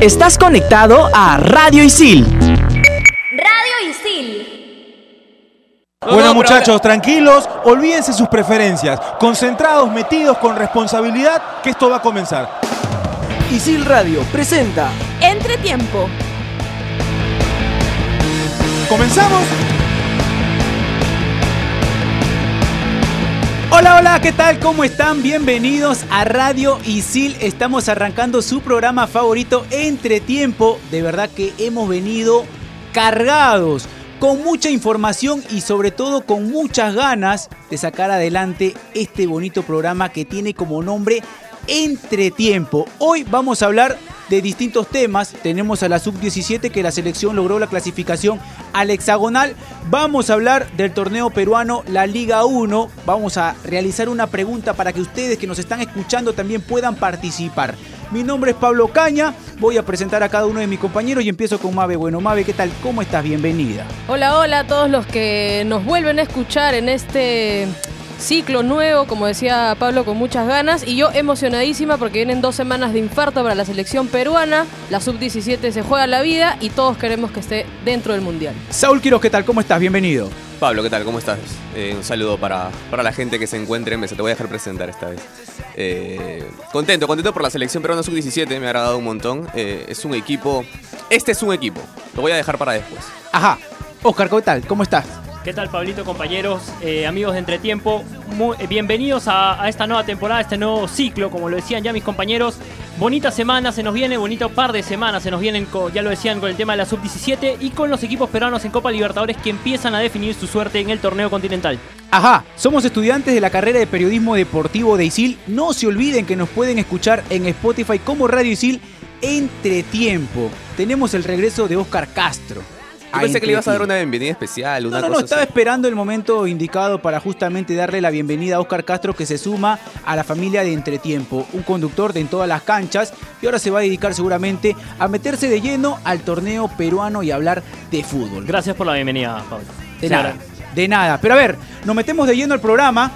Estás conectado a Radio Isil. Radio Isil. Bueno muchachos, tranquilos, olvídense sus preferencias, concentrados, metidos con responsabilidad, que esto va a comenzar. Isil Radio presenta Entretiempo. ¿Comenzamos? Hola, hola, ¿qué tal? ¿Cómo están? Bienvenidos a Radio Isil. Estamos arrancando su programa favorito Entre Tiempo. De verdad que hemos venido cargados, con mucha información y sobre todo con muchas ganas de sacar adelante este bonito programa que tiene como nombre Entre Tiempo. Hoy vamos a hablar de distintos temas. Tenemos a la sub-17 que la selección logró la clasificación al hexagonal. Vamos a hablar del torneo peruano, la Liga 1. Vamos a realizar una pregunta para que ustedes que nos están escuchando también puedan participar. Mi nombre es Pablo Caña, voy a presentar a cada uno de mis compañeros y empiezo con Mabe. Bueno, Mabe, ¿qué tal? ¿Cómo estás? Bienvenida. Hola, hola a todos los que nos vuelven a escuchar en este ciclo nuevo, como decía Pablo, con muchas ganas. Y yo emocionadísima porque vienen dos semanas de infarto para la selección peruana. La sub-17 se juega la vida y todos queremos que esté dentro del mundial. Saúl Quiroz, ¿qué tal? ¿Cómo estás? Bienvenido. Pablo, ¿qué tal? ¿Cómo estás? Eh, un saludo para, para la gente que se encuentre en mesa. Te voy a dejar presentar esta vez. Eh, contento, contento por la selección peruana sub-17. Me ha agradado un montón. Eh, es un equipo. Este es un equipo. Lo voy a dejar para después. Ajá. Oscar, ¿qué tal? ¿Cómo estás? ¿Qué tal, Pablito, compañeros, eh, amigos de Entretiempo? Muy, eh, bienvenidos a, esta nueva temporada, a este nuevo ciclo, como lo decían ya mis compañeros. Bonita semana se nos viene, bonito par de semanas se nos vienen, ya lo decían, con el tema de la sub-17 y con los equipos peruanos en Copa Libertadores que empiezan a definir su suerte en el torneo continental. Ajá, somos estudiantes de la carrera de periodismo deportivo de ISIL. No se olviden que nos pueden escuchar en Spotify como Radio ISIL entre tiempo. Tenemos el regreso de Oscar Castro. Yo pensé que le ibas a dar una bienvenida especial, una No, no, no, estaba así. esperando el momento indicado para justamente darle la bienvenida a Oscar Castro que se suma a la familia de Entretiempo, un conductor de en todas las canchas y ahora se va a dedicar seguramente a meterse de lleno al torneo peruano y hablar de fútbol. Gracias por la bienvenida, Pablo. De nada, de nada. Pero a ver, nos metemos de lleno al programa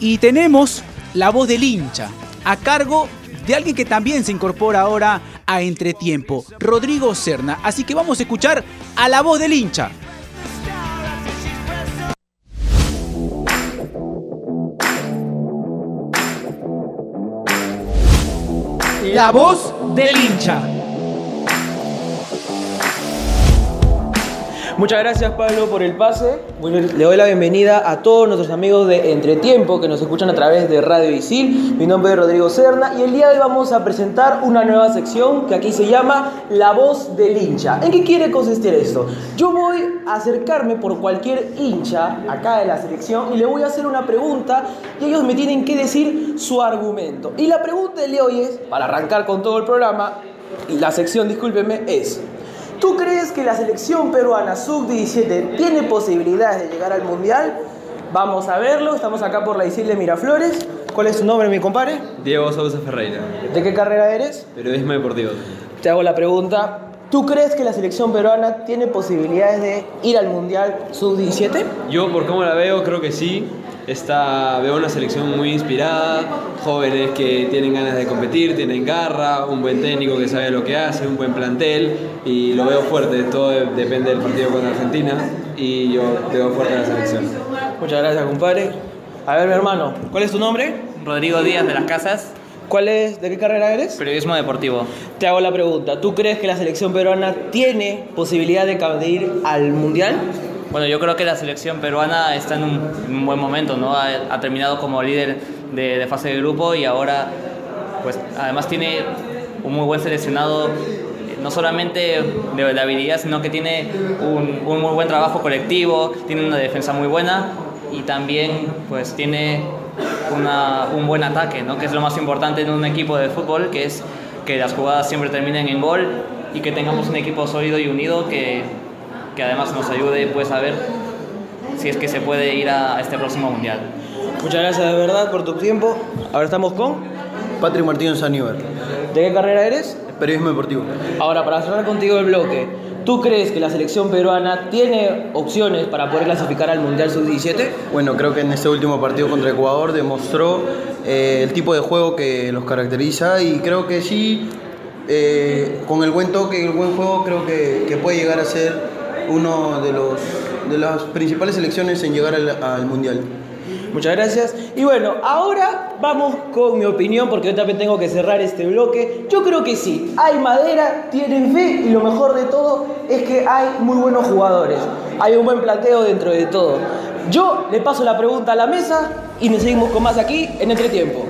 y tenemos la voz del hincha a cargo de alguien que también se incorpora ahora a Entretiempo, Rodrigo Serna. Así que vamos a escuchar a la voz del hincha. La voz del hincha. Muchas gracias Pablo por el pase. Le doy la bienvenida a todos nuestros amigos de Entretiempo que nos escuchan a través de Radio Isil. Mi nombre es Rodrigo Serna y el día de hoy vamos a presentar una nueva sección que aquí se llama La voz del hincha. ¿En qué quiere consistir esto? Yo voy a acercarme por cualquier hincha acá de la selección y le voy a hacer una pregunta y ellos me tienen que decir su argumento. Y la pregunta de hoy es, para arrancar con todo el programa, la sección, discúlpeme, es... ¿Tú crees que la selección peruana sub-17 tiene posibilidades de llegar al mundial? Vamos a verlo, estamos acá por la Isil de Miraflores. ¿Cuál es tu nombre, mi compadre? Diego Sousa Ferreira, ¿De qué carrera eres? periodismo deportivo. Te hago la pregunta. ¿Tú crees que la selección peruana tiene posibilidades de ir al mundial sub-17? Yo, por cómo la veo, creo que sí. Está, veo una selección muy inspirada, jóvenes que tienen ganas de competir, tienen garra, un buen técnico que sabe lo que hace, un buen plantel y lo veo fuerte. Todo de- depende del partido con Argentina y yo veo fuerte a la selección. Muchas gracias, compadre. A ver, mi hermano, ¿cuál es tu nombre? Rodrigo Díaz de las Casas, ¿Cuál es, ¿De qué carrera eres? periodismo deportivo. Te hago la pregunta. ¿Tú crees que la selección peruana tiene posibilidad de, de ir al mundial? Bueno, yo creo que la selección peruana está en un, un buen momento, ¿no? Ha, ha terminado como líder de, de fase de grupo y ahora, pues, además tiene un muy buen seleccionado, eh, no solamente de, de habilidad, sino que tiene un, un muy buen trabajo colectivo, tiene una defensa muy buena y también, pues, tiene una- un buen ataque, ¿no? Que es lo más importante en un equipo de fútbol, que es que las jugadas siempre terminen en gol y que tengamos un equipo sólido y unido que, que además nos ayude pues a ver si es que se puede ir a este próximo mundial. Muchas gracias de verdad por tu tiempo. Ahora estamos con. Patrick Martínez Aníbal, ¿De qué carrera eres? periodismo deportivo. Ahora, para cerrar contigo el bloque, ¿tú crees que la selección peruana tiene opciones para poder clasificar al Mundial Sub-17? Bueno, creo que en este último partido contra Ecuador demostró eh, el tipo de juego que los caracteriza y creo que sí eh, con el buen toque y el buen juego creo que, que puede llegar a ser uno de los de las principales selecciones en llegar al, al mundial. Muchas gracias. Y bueno, ahora vamos con mi opinión porque yo también tengo que cerrar este bloque. Yo creo que sí, hay madera, tienen fe y lo mejor de todo es que hay muy buenos jugadores. Hay un buen planteo dentro de todo. Yo le paso la pregunta a la mesa y nos seguimos con más aquí en Entretiempo.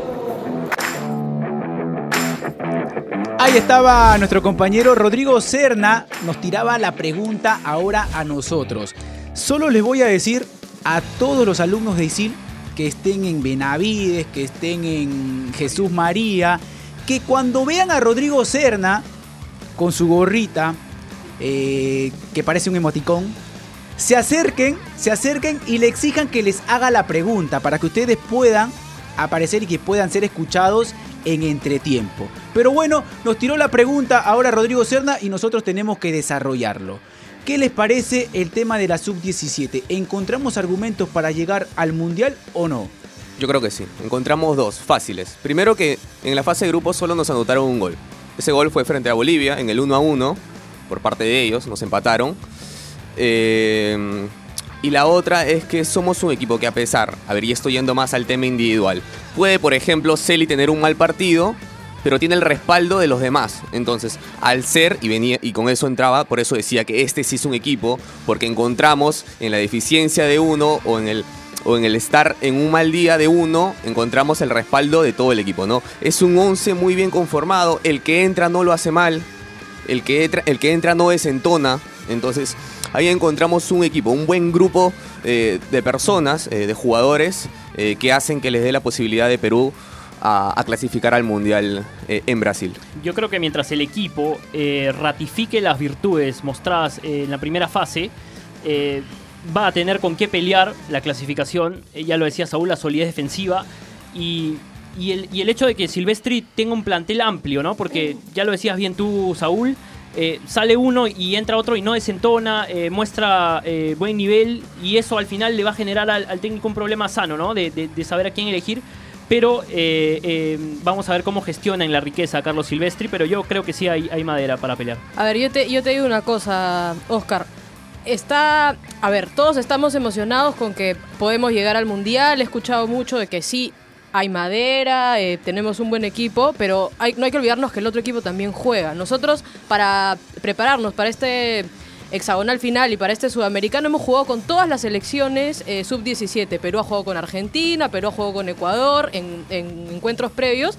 Ahí estaba nuestro compañero Rodrigo Serna, nos tiraba la pregunta ahora a nosotros. Solo les voy a decir a todos los alumnos de ISIL que estén en Benavides, que estén en Jesús María, que cuando vean a Rodrigo Serna con su gorrita, eh, que parece un emoticón, se acerquen, se acerquen y le exijan que les haga la pregunta para que ustedes puedan aparecer y que puedan ser escuchados en entretiempo. Pero bueno, nos tiró la pregunta ahora Rodrigo Serna y nosotros tenemos que desarrollarlo. ¿Qué les parece el tema de la sub-17? ¿Encontramos argumentos para llegar al Mundial o no? Yo creo que sí. Encontramos dos fáciles. Primero que en la fase de grupos solo nos anotaron un gol. Ese gol fue frente a Bolivia en el 1 a 1 por parte de ellos, nos empataron. Eh, y la otra es que somos un equipo que a pesar, a ver, y estoy yendo más al tema individual, puede por ejemplo Celi tener un mal partido, pero tiene el respaldo de los demás. Entonces, al ser, y venía, y con eso entraba, por eso decía que este sí es un equipo, porque encontramos en la deficiencia de uno o en el o en el estar en un mal día de uno, encontramos el respaldo de todo el equipo, ¿no? Es un 11 muy bien conformado, el que entra no lo hace mal, el que entra, el que entra no desentona, entonces ahí encontramos un equipo, un buen grupo eh, de personas, eh, de jugadores, eh, que hacen que les dé la posibilidad de Perú a, clasificar al Mundial en Brasil. Yo creo que mientras el equipo ratifique las virtudes mostradas en la primera fase, va a tener con qué pelear la clasificación. Ya lo decía Saúl, la solidez defensiva. Y el hecho de que Silvestri tenga un plantel amplio, ¿no? Porque ya lo decías bien tú, Saúl. Eh, sale uno y entra otro y no desentona, eh, muestra eh, buen nivel y eso al final le va a generar al, técnico un problema sano, ¿no? De, de- saber a quién elegir. Pero vamos a ver cómo gestiona en la riqueza Carlos Silvestri, pero yo creo que sí hay, hay madera para pelear. A ver, yo te, yo te digo una cosa, Oscar. Está, a ver, todos estamos emocionados con que podemos llegar al mundial. He escuchado mucho de que sí hay madera, eh, tenemos un buen equipo, pero no hay que olvidarnos que el otro equipo también juega. Nosotros, para prepararnos para este hexagonal final y para este sudamericano, hemos jugado con todas las selecciones eh, sub-17. Perú ha jugado con Argentina, Perú ha jugado con Ecuador en, en encuentros previos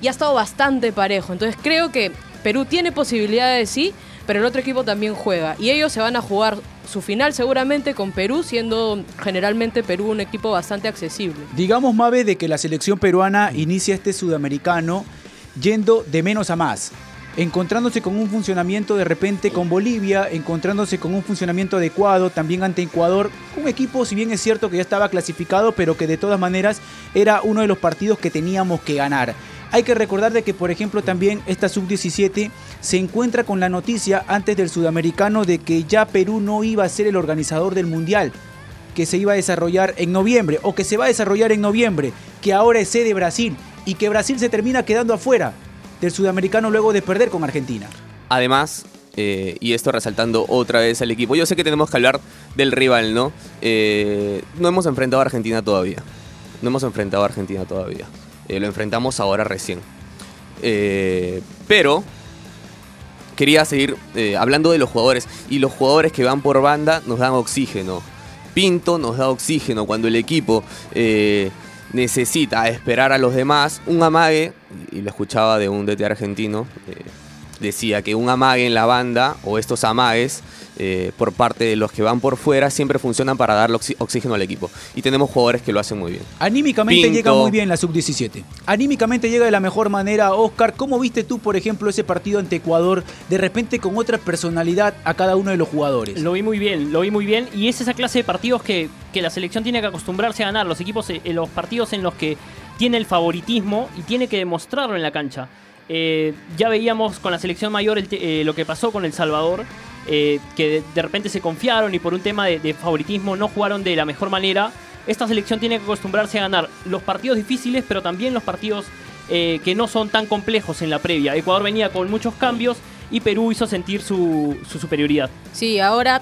y ha estado bastante parejo. Entonces creo que Perú tiene posibilidades, sí, pero el otro equipo también juega. Y ellos se van a jugar su final seguramente con Perú, siendo generalmente Perú un equipo bastante accesible. Digamos, Mabe, de que la selección peruana inicia este sudamericano yendo de menos a más. Encontrándose con un funcionamiento de repente con Bolivia, encontrándose con un funcionamiento adecuado también ante Ecuador. Un equipo, si bien es cierto que ya estaba clasificado, pero que de todas maneras era uno de los partidos que teníamos que ganar. Hay que recordar de que, por ejemplo, también esta sub-17 se encuentra con la noticia antes del sudamericano de que ya Perú no iba a ser el organizador del mundial que se iba a desarrollar en noviembre o que se va a desarrollar en noviembre, que ahora es sede Brasil y que Brasil se termina quedando afuera del sudamericano luego de perder con Argentina. Además, eh, y esto resaltando otra vez al equipo, yo sé que tenemos que hablar del rival, ¿no? Eh, no hemos enfrentado a Argentina todavía. No hemos enfrentado a Argentina todavía. Eh, lo enfrentamos ahora recién. Eh, pero quería seguir eh, hablando de los jugadores. Y los jugadores que van por banda nos dan oxígeno. Pinto nos da oxígeno cuando el equipo necesita esperar a los demás. Un amague, y lo escuchaba de un DT argentino, decía que un amague en la banda o estos amagues eh, por parte de los que van por fuera siempre funcionan para darle oxi- oxígeno al equipo. Y tenemos jugadores que lo hacen muy bien. Anímicamente Pinto. llega muy bien la sub-17. Anímicamente llega de la mejor manera, Oscar. ¿Cómo viste tú, por ejemplo, ese partido ante Ecuador, de repente con otra personalidad a cada uno de los jugadores? Lo vi muy bien, lo vi muy bien. Y es esa clase de partidos que, que la selección tiene que acostumbrarse a ganar. Los equipos, eh, los partidos en los que tiene el favoritismo y tiene que demostrarlo en la cancha. Eh, ya veíamos con la selección mayor el eh, lo que pasó con El Salvador, eh, que de, de repente se confiaron y por un tema de, de favoritismo no jugaron de la mejor manera. Esta selección tiene que acostumbrarse a ganar los partidos difíciles, pero también los partidos eh, que no son tan complejos en la previa. Ecuador venía con muchos cambios y Perú hizo sentir su, su superioridad. Sí, ahora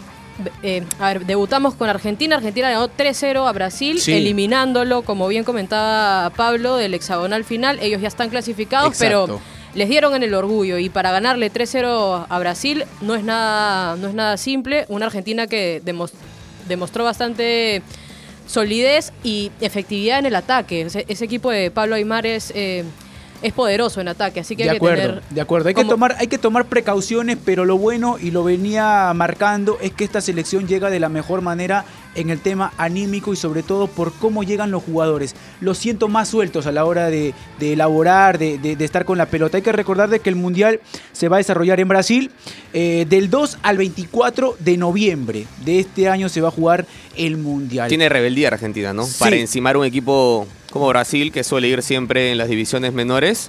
eh, a ver, debutamos con Argentina. Argentina ganó 3-0 a Brasil, Sí. eliminándolo, como bien comentaba Pablo, del hexagonal final. Ellos ya están clasificados, Exacto. pero les dieron en el orgullo. Y para ganarle 3-0 a Brasil no es nada, no es nada simple. Una Argentina que demos- demostró bastante solidez y efectividad en el ataque. Ese, ese equipo de Pablo Aymar es, eh, es poderoso en ataque, así que de hay acuerdo, que tener... de acuerdo. Hay que, tomar, hay que tomar precauciones, pero lo bueno, y lo venía marcando, es que esta selección llega de la mejor manera en el tema anímico y sobre todo por cómo llegan los jugadores. Los siento más sueltos a la hora de, de elaborar, de, de- de estar con la pelota. Hay que recordar de que el Mundial se va a desarrollar en Brasil eh, del 2 al 24 de noviembre de este año se va a jugar el Mundial. Tiene rebeldía Argentina, ¿no? Sí. Para encimar un equipo como Brasil, que suele ir siempre en las divisiones menores,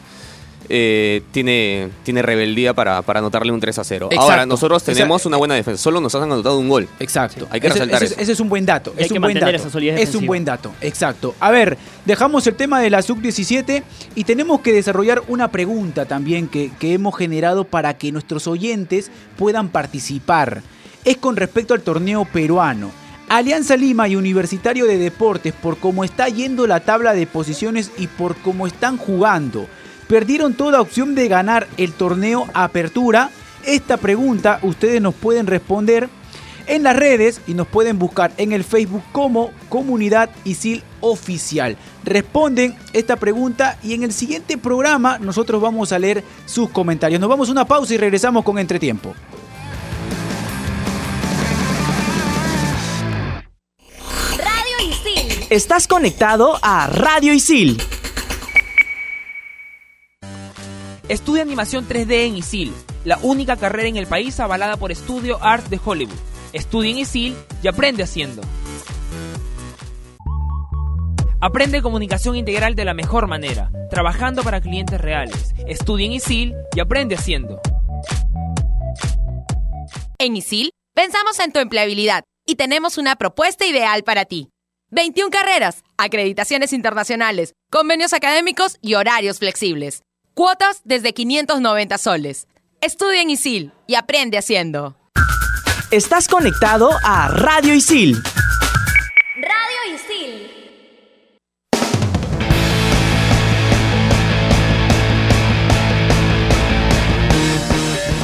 eh, tiene, tiene rebeldía para, para anotarle un 3 a 0. Exacto. Ahora, nosotros tenemos una buena defensa. Solo nos han anotado un gol. Exacto. Hay que ese, resaltar ese- eso. ese es un buen dato. Es que un buen dato. esa solidez Es un buen dato. Exacto. A ver, dejamos el tema de la sub-17 y tenemos que desarrollar una pregunta también que, que hemos generado para que nuestros oyentes puedan participar. Es con respecto al torneo peruano. Alianza Lima y Universitario de Deportes, por cómo está yendo la tabla de posiciones y por cómo están jugando, perdieron toda opción de ganar el torneo Apertura. Esta pregunta ustedes nos pueden responder en las redes y nos pueden buscar en el Facebook como Comunidad ISIL Oficial. Responden esta pregunta y en el siguiente programa nosotros vamos a leer sus comentarios. Nos vamos a una pausa y regresamos con Entretiempo. Radio Isil. Estás conectado a Radio Isil. Estudia animación 3D en ISIL, la única carrera en el país avalada por Studio Art de Hollywood. Estudia en ISIL y aprende haciendo. Aprende comunicación integral de la mejor manera, trabajando para clientes reales. Estudia en ISIL y aprende haciendo. En ISIL, pensamos en tu empleabilidad y tenemos una propuesta ideal para ti. 21 carreras, acreditaciones internacionales, convenios académicos y horarios flexibles. Cuotas desde 590 soles. Estudia en ISIL y aprende haciendo. Estás conectado a Radio Isil. Radio Isil.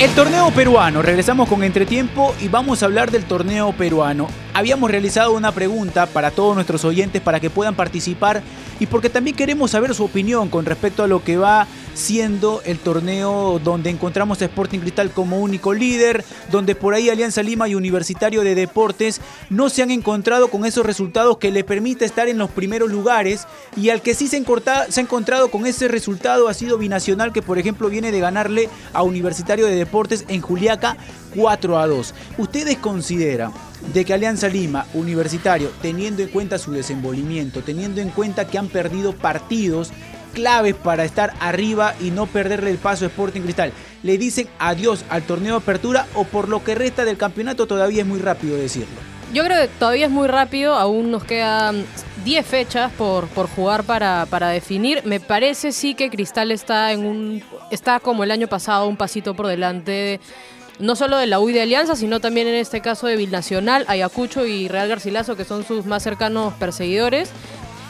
El torneo peruano, regresamos con entretiempo y vamos a hablar del torneo peruano. Habíamos realizado una pregunta para todos nuestros oyentes para que puedan participar y porque también queremos saber su opinión con respecto a lo que va siendo el torneo donde encontramos a Sporting Cristal como único líder, donde por ahí Alianza Lima y Universitario de Deportes no se han encontrado con esos resultados que le permite estar en los primeros lugares y al que sí se, se ha encontrado con ese resultado ha sido Binacional que por ejemplo viene de ganarle a Universitario de Deportes en Juliaca 4 a 2. ¿Ustedes consideran de que Alianza Lima, Universitario, teniendo en cuenta su desenvolvimiento, teniendo en cuenta que han perdido partidos claves para estar arriba y no perderle el paso a Sporting Cristal, le dicen adiós al torneo de apertura o por lo que resta del campeonato todavía es muy rápido decirlo? Yo creo que todavía es muy rápido, aún nos quedan 10 fechas por, por jugar para, para definir. Me parece sí que Cristal está en un está como el año pasado un pasito por delante de- no solo de la UI de Alianza, sino también en este caso de Binacional, Ayacucho y Real Garcilaso, que son sus más cercanos perseguidores.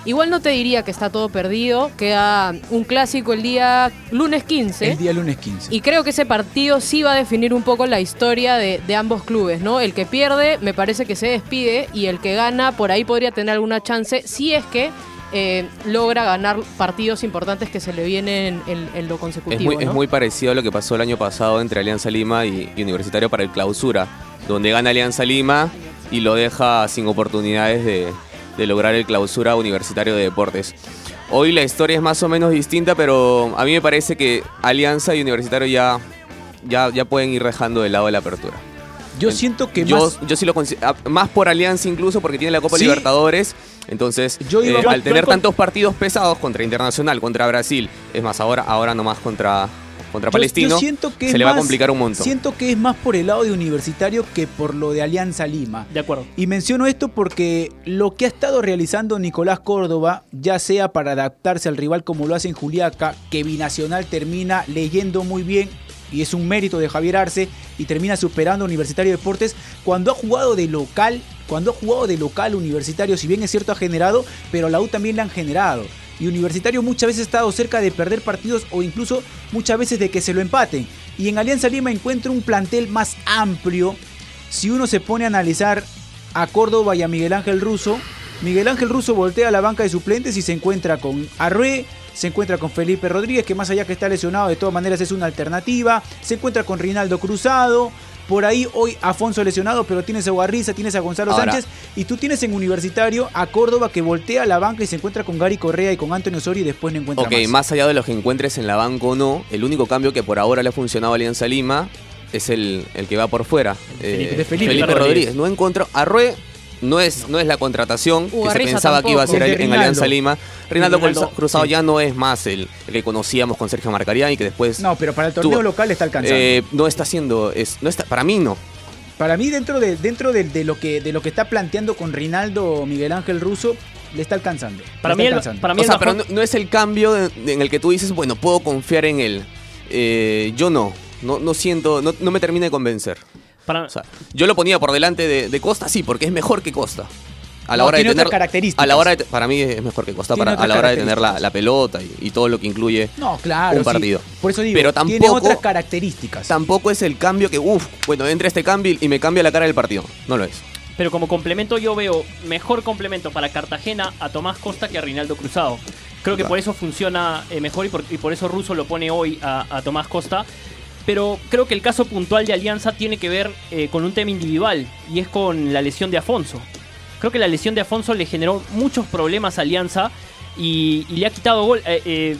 Igual no te diría que está todo perdido, queda un clásico el día lunes 15. El día lunes 15. Y creo que ese partido sí va a definir un poco la historia de, de ambos clubes, ¿no? El que pierde me parece que se despide y el que gana por ahí podría tener alguna chance si es que eh, logra ganar partidos importantes que se le vienen en, en lo Es consecutivo. es muy parecido a lo que pasó el año pasado entre Alianza Lima y, y Universitario para el clausura, donde gana Alianza Lima y lo deja sin oportunidades de, de lograr el clausura Universitario de Deportes. Hoy la historia es más o menos distinta, pero a mí me parece que Alianza y Universitario ya, ya, ya pueden ir dejando de lado de la apertura. Yo siento que yo, más... yo sí lo considero, más por Alianza incluso porque tiene la Copa Sí. Libertadores. Entonces, Yo iba- eh, al yo tener con- tantos partidos pesados contra Internacional, contra Brasil, es más, ahora, ahora nomás contra, contra Yo- Palestino, yo siento que se le va a complicar un montón. Siento que es más por el lado de Universitario que por lo de Alianza Lima. De acuerdo. Y menciono esto porque lo que ha estado realizando Nicolás Córdoba, ya sea para adaptarse al rival como lo hace en Juliaca, que Binacional termina leyendo muy bien, y es un mérito de Javier Arce, y termina superando a Universitario Deportes, cuando ha jugado de local, cuando ha jugado de local Universitario, si bien es cierto ha generado, pero a la U también le han generado. Y Universitario muchas veces ha estado cerca de perder partidos o incluso muchas veces de que se lo empaten. Y en Alianza Lima encuentra un plantel más amplio. Si uno se pone a analizar a Córdoba y a Miguel Ángel Russo, Miguel Ángel Russo voltea a la banca de suplentes y se encuentra con Arrué, se encuentra con Felipe Rodríguez, que más allá que está lesionado, de todas maneras es una alternativa, se encuentra con Rinaldo Cruzado, por ahí hoy Afonso lesionado, pero tienes a Guarriza, tienes a Gonzalo Ahora- Sánchez, y tú tienes en Universitario a Córdoba que voltea a la banca y se encuentra con Gary Correa y con Antonio Osorio y después no encuentra Ok, más. más allá de los que encuentres en la banca o no, el único cambio que por ahora le ha funcionado a Alianza Lima es el, el que va por fuera. Felipe- Eh, de Felipe Felipe Rodríguez. Rodríguez. No encontró. Arrué no es, no es la contratación que se pensaba que iba a ser en Alianza. Lima. Cruz- Cruzado sí. ya no es más el, el que conocíamos con Sergio Marcarián y que después. No, pero para el torneo tuvo- local está alcanzando. eh, no está haciendo. Es, no está, para mí no. Para mí, dentro de, dentro de, de lo que, de lo que está planteando con Rinaldo Miguel Ángel Russo, le está alcanzando. Para mí está el- alcanzando. para mí O sea, pero no, no es el cambio de- de- en el que tú dices, bueno, puedo confiar en él. Eh, yo no. No, no siento. No, no me termina de convencer. Para- O sea, yo lo ponía por delante de, de Costa, sí, porque es mejor que Costa. A la No, hora de tiene tener otras características. A la hora de, para mí es mejor que Costa Tiene para, a la hora de tener la, pelota y, y todo lo que incluye No, claro. un sí. partido. Por eso digo, Pero tiene tampoco- otras características. Tampoco es el cambio que, uff, bueno, entra este cambio y me cambia la cara del partido. No lo es. Pero como complemento yo veo mejor complemento para Cartagena a Tomás Costa que a Rinaldo Cruzado. Creo que Claro. por eso funciona eh, mejor y por, y por eso Russo lo pone hoy a, a Tomás Costa. Pero creo que el caso puntual de Alianza tiene que ver eh, con un tema individual y es con la lesión de Afonso. Creo que la lesión de Afonso le generó muchos problemas a Alianza y, le ha quitado gol. Eh, eh,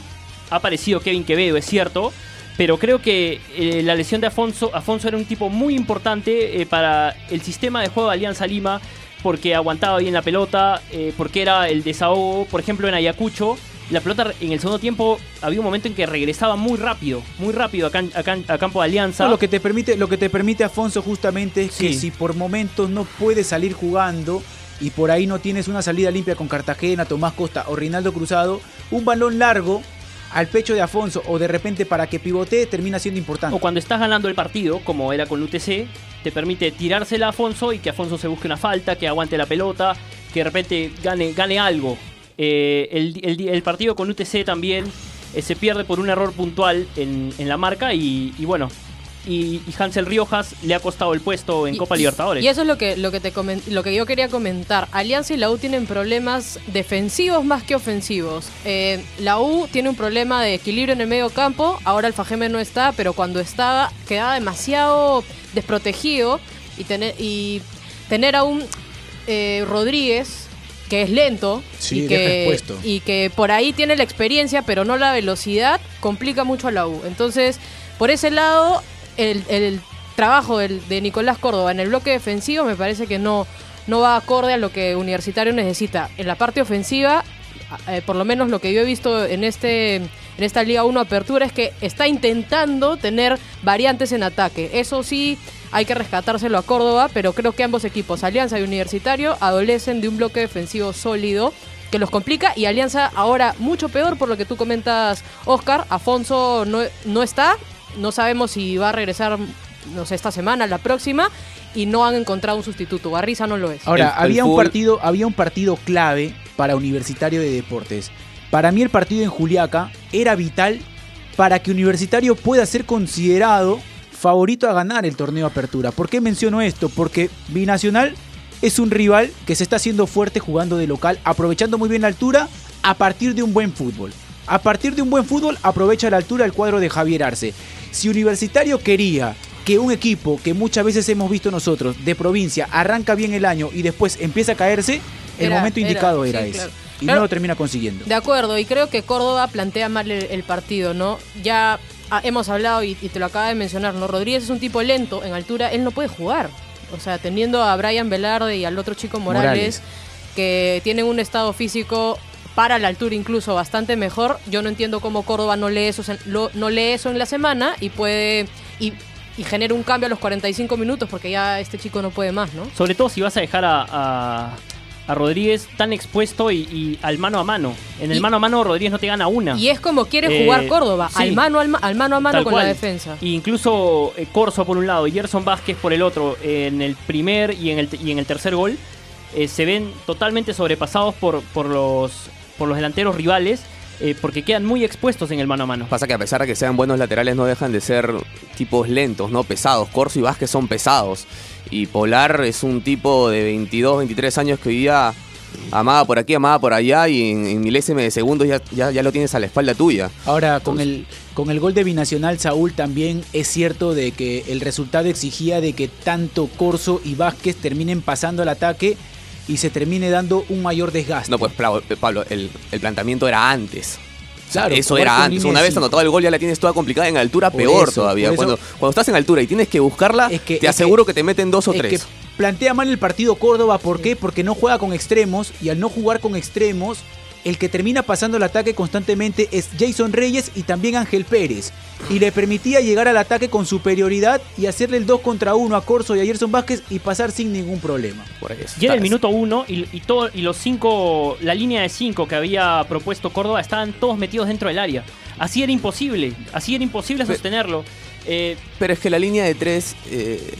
ha aparecido Kevin Quevedo, es cierto, pero creo que la lesión de Afonso, Afonso era un tipo muy importante para el sistema de juego de Alianza Lima, porque aguantaba bien la pelota, eh, porque era el desahogo, por ejemplo en Ayacucho. La pelota en el segundo tiempo había un momento en que regresaba muy rápido, muy rápido a, can- a can- a campo de Alianza. No, lo que te permite, lo que te permite Afonso justamente es que si por momentos no puedes salir jugando y por ahí no tienes una salida limpia con Cartagena, Tomás Costa o Rinaldo Cruzado, un balón largo al pecho de Afonso o de repente para que pivotee termina siendo importante. O cuando estás ganando el partido, como era con UTC, te permite tirársela a Afonso y que Afonso se busque una falta, que aguante la pelota, que de repente gane, gane algo. Eh, el, partido con UTC también eh, se pierde por un error puntual en, en la marca y bueno, y, y Hansel Riojas le ha costado el puesto en Y- Copa Libertadores. Y eso es lo que, lo que, te comen- lo que yo quería comentar. Alianza y la U tienen problemas defensivos más que ofensivos. Eh, la U tiene un problema de equilibrio en el medio campo. Ahora el Fajeme no está, pero cuando estaba quedaba demasiado desprotegido. Y tener, y tener a un eh, Rodríguez que es lento Sí, que, y que por ahí tiene la experiencia, pero no la velocidad, complica mucho a la U. Entonces, por ese lado, el, trabajo de Nicolás Córdoba en el bloque defensivo me parece que no, no va acorde a lo que Universitario necesita. En la parte ofensiva, eh, por lo menos lo que yo he visto en este en esta Liga 1 Apertura es que está intentando tener variantes en ataque. Eso sí, hay que rescatárselo a Córdoba, pero creo que ambos equipos, Alianza y Universitario, adolecen de un bloque defensivo sólido que los complica y Alianza ahora mucho peor por lo que tú comentas, Oscar. Afonso no, no está, no sabemos si va a regresar, no sé, esta semana, la próxima, y no han encontrado un sustituto. Barriza no lo es. Ahora, El- el había, un fútbol- partido, había un partido clave para Universitario de Deportes. Para mí el partido en Juliaca era vital para que Universitario pueda ser considerado favorito a ganar el torneo Apertura. ¿Por qué menciono esto? Porque Binacional es un rival que se está haciendo fuerte jugando de local, aprovechando muy bien la altura a partir de un buen fútbol. A partir de un buen fútbol aprovecha la altura el cuadro de Javier Arce. Si Universitario quería que un equipo que muchas veces hemos visto nosotros de provincia arranca bien el año y después empieza a caerse, el Era- momento era, indicado sí, era, ese. claro. Y Claro. no lo termina consiguiendo. De acuerdo, y creo que Córdoba plantea mal el, el partido, ¿no? Ya ah, hemos hablado y, y te lo acaba de mencionar, ¿no? Rodríguez es un tipo lento en altura, él no puede jugar. O sea, teniendo a Brian Velarde y al otro chico Morales, Morales. que tienen un estado físico para la altura incluso bastante mejor. Yo no entiendo cómo Córdoba no lee eso, no lee eso en la semana y puede y, y genera un cambio a los 45 minutos porque ya este chico no puede más, ¿no? Sobre todo si vas a dejar a, a- a Rodríguez tan expuesto y, y al mano a mano. En el Y- mano a mano Rodríguez no te gana una. Y es como quiere Eh, jugar Córdoba, sí. al mano al, al mano a mano con cual. la defensa. Y incluso eh, Corso por un lado y Gerson Vázquez por el otro, en el primer y en el, y en el tercer gol, eh, se ven totalmente sobrepasados por, por, los, por los delanteros rivales, eh, porque quedan muy expuestos en el mano a mano. Pasa que a pesar de que sean buenos laterales, no dejan de ser tipos lentos, ¿no? Pesados. Corso y Vázquez son pesados. Y Polar es un tipo de 22, 23 años que hoy día amaba por aquí, amaba por allá y en, en milésime de segundos ya, ya, ya lo tienes a la espalda tuya. Ahora, con el, con el gol de Binacional, Saúl, también es cierto de que el resultado exigía de que tanto Corso y Vázquez terminen pasando al ataque y se termine dando un mayor desgaste. No, pues Pablo, Pablo, el, el planteamiento era antes. Claro, eso era antes. Una vez anotado el gol ya la tienes toda complicada en altura, Por peor eso, todavía. Cuando, cuando estás en altura y tienes que buscarla, que- te es aseguro que, te meten dos o Es tres. que plantea mal el partido Córdoba, ¿por qué? Porque no juega con extremos y al no jugar con extremos, el que termina pasando el ataque constantemente es Jason Reyes y también Ángel Pérez. Y le permitía llegar al ataque con superioridad y hacerle el 2 contra 1 a Corso y a Gerson Vázquez y pasar sin ningún problema. Era el minuto uno y, y, todo, y los cinco, la línea de cinco que había propuesto Córdoba estaban todos metidos dentro del área. Así era imposible, así era imposible sostenerlo. Eh, Pero es que la línea de tres. eh,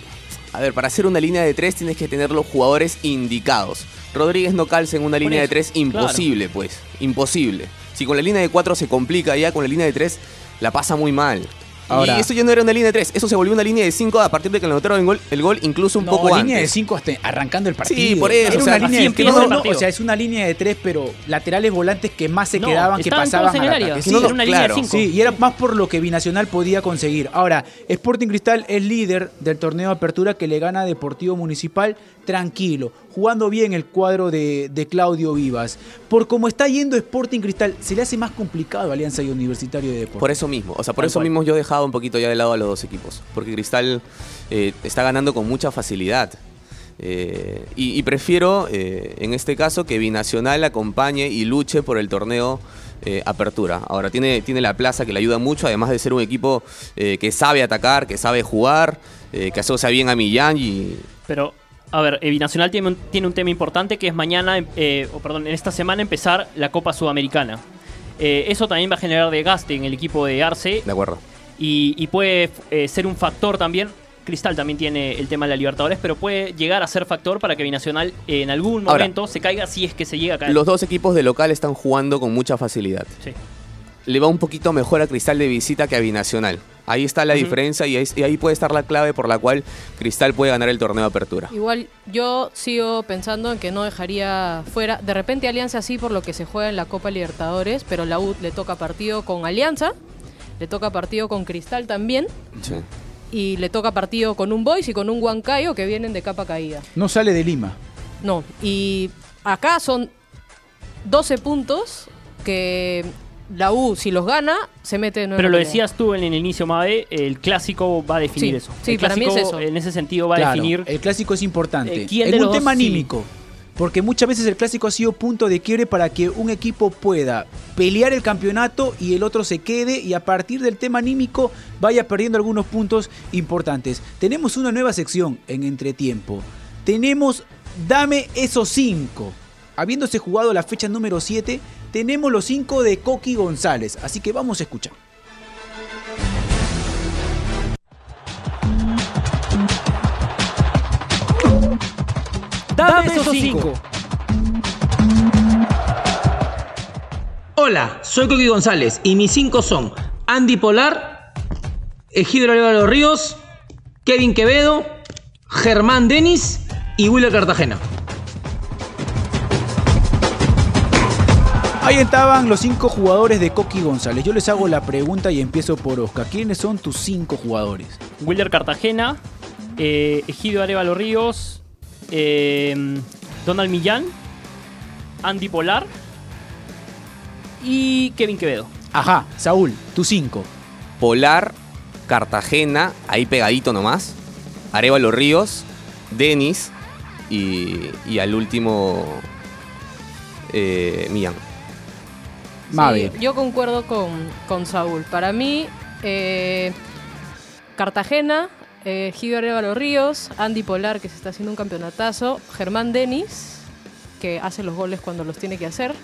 a ver, para hacer una línea de tres tienes que tener los jugadores indicados. Rodríguez no calza en una línea de tres, imposible, pues. Imposible. Si con la línea de cuatro se complica, ya con la línea de tres la pasa muy mal. Ahora- y eso ya no era una línea de tres, eso se volvió una línea de cinco a partir de que le anotaron el gol, el gol incluso un No, poco línea de antes. 5 hasta arrancando el partido. Sí, por eso, Era o sea, una línea de empieza no, el no, partido. O sea, es una línea de tres, pero laterales volantes que más se No, quedaban, que pasaban al ataque. Sí, era una línea de. Sí, y era más por lo que Binacional podía conseguir. Ahora, Sporting Cristal es líder del torneo de apertura que le gana a Deportivo Municipal tranquilo, jugando bien el cuadro de, de Claudio Vivas. Por cómo está yendo Sporting Cristal, se le hace más complicado a Alianza y Universitario de Deportes. Por eso mismo, o sea, por Tal eso cual. mismo yo he dejado un poquito ya de lado a los dos equipos, porque Cristal eh, está ganando con mucha facilidad. Eh, y, y prefiero, eh, en este caso, que Binacional acompañe y luche por el torneo eh, Apertura. Ahora, tiene, tiene la plaza que le ayuda mucho, además de ser un equipo eh, que sabe atacar, que sabe jugar, eh, que asocia bien a Millán y... Pero, a ver, eh, Binacional tiene un, tiene un tema importante que es mañana, eh, o perdón, en esta semana empezar la Copa Sudamericana. Eh, eso también va a generar desgaste en el equipo de Arce De acuerdo. y, y puede eh, ser un factor también. Cristal también tiene el tema de la Libertadores, pero puede llegar a ser factor para que Binacional en algún Ahora, momento se caiga si es que se llega a caer. Los dos equipos de local están jugando con mucha facilidad. Sí. le va un poquito mejor a Cristal de visita que a Binacional. Ahí está la diferencia y ahí, y ahí puede estar la clave por la cual Cristal puede ganar el torneo de apertura. Igual yo sigo pensando en que no dejaría fuera. De repente Alianza sí por lo que se juega en la Copa Libertadores, pero la U le toca partido con Alianza, le toca partido con Cristal también, Sí. y le toca partido con un Boys y con un Huancayo que vienen de capa caída. No sale de Lima. No, y acá son 12 puntos que la U, si los gana, se mete de nuevo. Pero en lo decías tú en el inicio, Mabe, el clásico va a definir Sí, eso. sí, el para mí es clásico, eso. En ese sentido va a definir. El clásico es importante. eh, ¿quién en de un los tema dos sí? anímico. Porque muchas veces el clásico ha sido punto de quiebre para que un equipo pueda pelear el campeonato y el otro se quede y a partir del tema anímico vaya perdiendo algunos puntos importantes. Tenemos una nueva sección en entretiempo. Tenemos Dame esos cinco. Habiéndose jugado la fecha número 7, tenemos los cinco de Coqui González. Así que vamos a escuchar. Dame esos cinco. Hola, soy Coqui González y mis cinco son Andy Polar, Egidio Álvaro Ríos, Kevin Quevedo, Germán Denis y Willer Cartagena. Ahí estaban los cinco jugadores de Coqui González. Yo les hago la pregunta y empiezo por Oscar. ¿Quiénes son tus cinco jugadores? Wilder Cartagena, eh, Egidio Arevalo Ríos, eh, Donald Millán, Andy Polar y Kevin Quevedo. Ajá, Saúl, tus cinco. Polar, Cartagena, ahí pegadito nomás. Arevalo Ríos, Denis y, y al último eh, Millán. Sí, yo concuerdo con, con Saúl. Para mí, eh, Cartagena, eh, Arevalo Ríos, Andy Polar, que se está haciendo un campeonatazo, Germán Denis, que hace los goles cuando los tiene que hacer,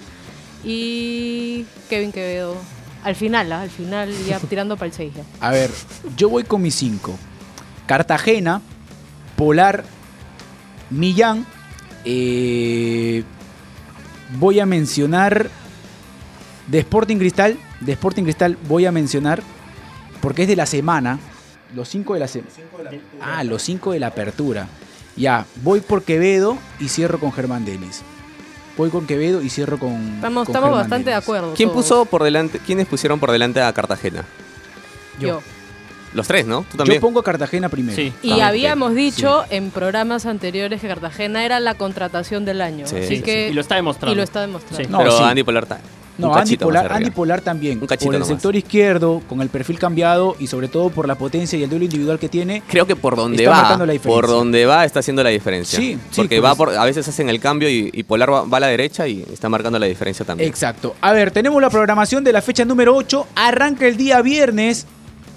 y Kevin Quevedo. Al final, ¿ah? al final, ya tirando para el 6 ya. A ver, yo voy con mis cinco. Cartagena, Polar, Millán. eh, voy a mencionar de Sporting Cristal. De Sporting Cristal voy a mencionar porque es de la semana. Los cinco de la semana. Ah, los cinco de la apertura. Ya, voy por Quevedo y cierro con Germán Denis. Voy con Quevedo y cierro con. Estamos, con estamos Germán bastante de acuerdo. ¿Quién todos. puso por delante, quiénes pusieron por delante a Cartagena? Yo. Los tres, ¿no? ¿Tú también? Yo pongo a Cartagena primero. Y También, habíamos dicho en programas anteriores que Cartagena era la contratación del año. Sí, así sí, que, sí. Y lo está demostrando. Y lo está demostrando. No, Pero sí. Andy Polar está. No, Andy Polar. Andy Polar también. Un por el nomás. sector izquierdo, con el perfil cambiado y sobre todo por la potencia y el duelo individual que tiene. Creo que por donde Está va, marcando la diferencia. por donde va está haciendo la diferencia. Sí, sí, porque por va por, a veces hacen el cambio y, y Polar va, va a la derecha y está marcando la diferencia también. Exacto. A ver, tenemos la programación de la fecha número 8. Arranca el día viernes,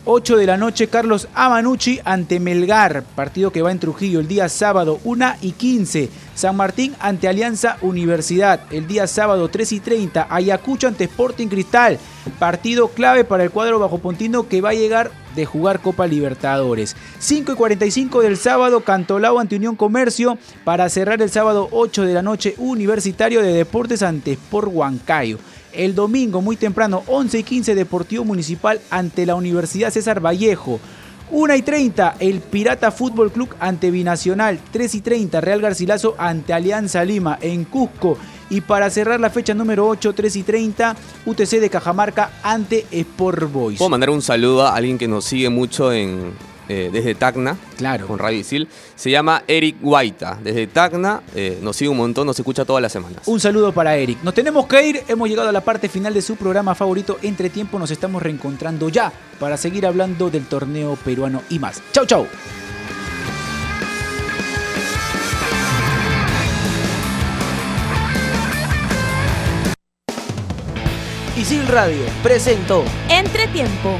8 de la noche, Carlos Amanucci ante Melgar. Partido que va en Trujillo el día sábado, 1 y 15. San Martín ante Alianza Universidad. El día sábado, 3 y 30. Ayacucho ante Sporting Cristal. Partido clave para el cuadro bajo Pontino que va a llegar de jugar Copa Libertadores. 5 y 45 del sábado, Cantolao ante Unión Comercio. Para cerrar el sábado, 8 de la noche, Universitario de Deportes ante Sport Huancayo. El domingo, muy temprano, 11 y 15, Deportivo Municipal ante la Universidad César Vallejo. 1 y 30, el Pirata Fútbol Club ante Binacional. 3 y 30, Real Garcilaso ante Alianza Lima en Cusco. Y para cerrar la fecha número 8, 3 y 30, UTC de Cajamarca ante Sport Boys. Puedo mandar un saludo a alguien que nos sigue mucho en, eh, desde Tacna. Claro. Con Radio Isil. Se llama Eric Guaita. Desde Tacna eh, nos sigue un montón, nos escucha todas las semanas. Un saludo para Eric. Nos tenemos que ir, hemos llegado a la parte final de su programa favorito. Entre tiempo nos estamos reencontrando ya para seguir hablando del torneo peruano y más. Chau, chau. Isil Radio presentó Entretiempo.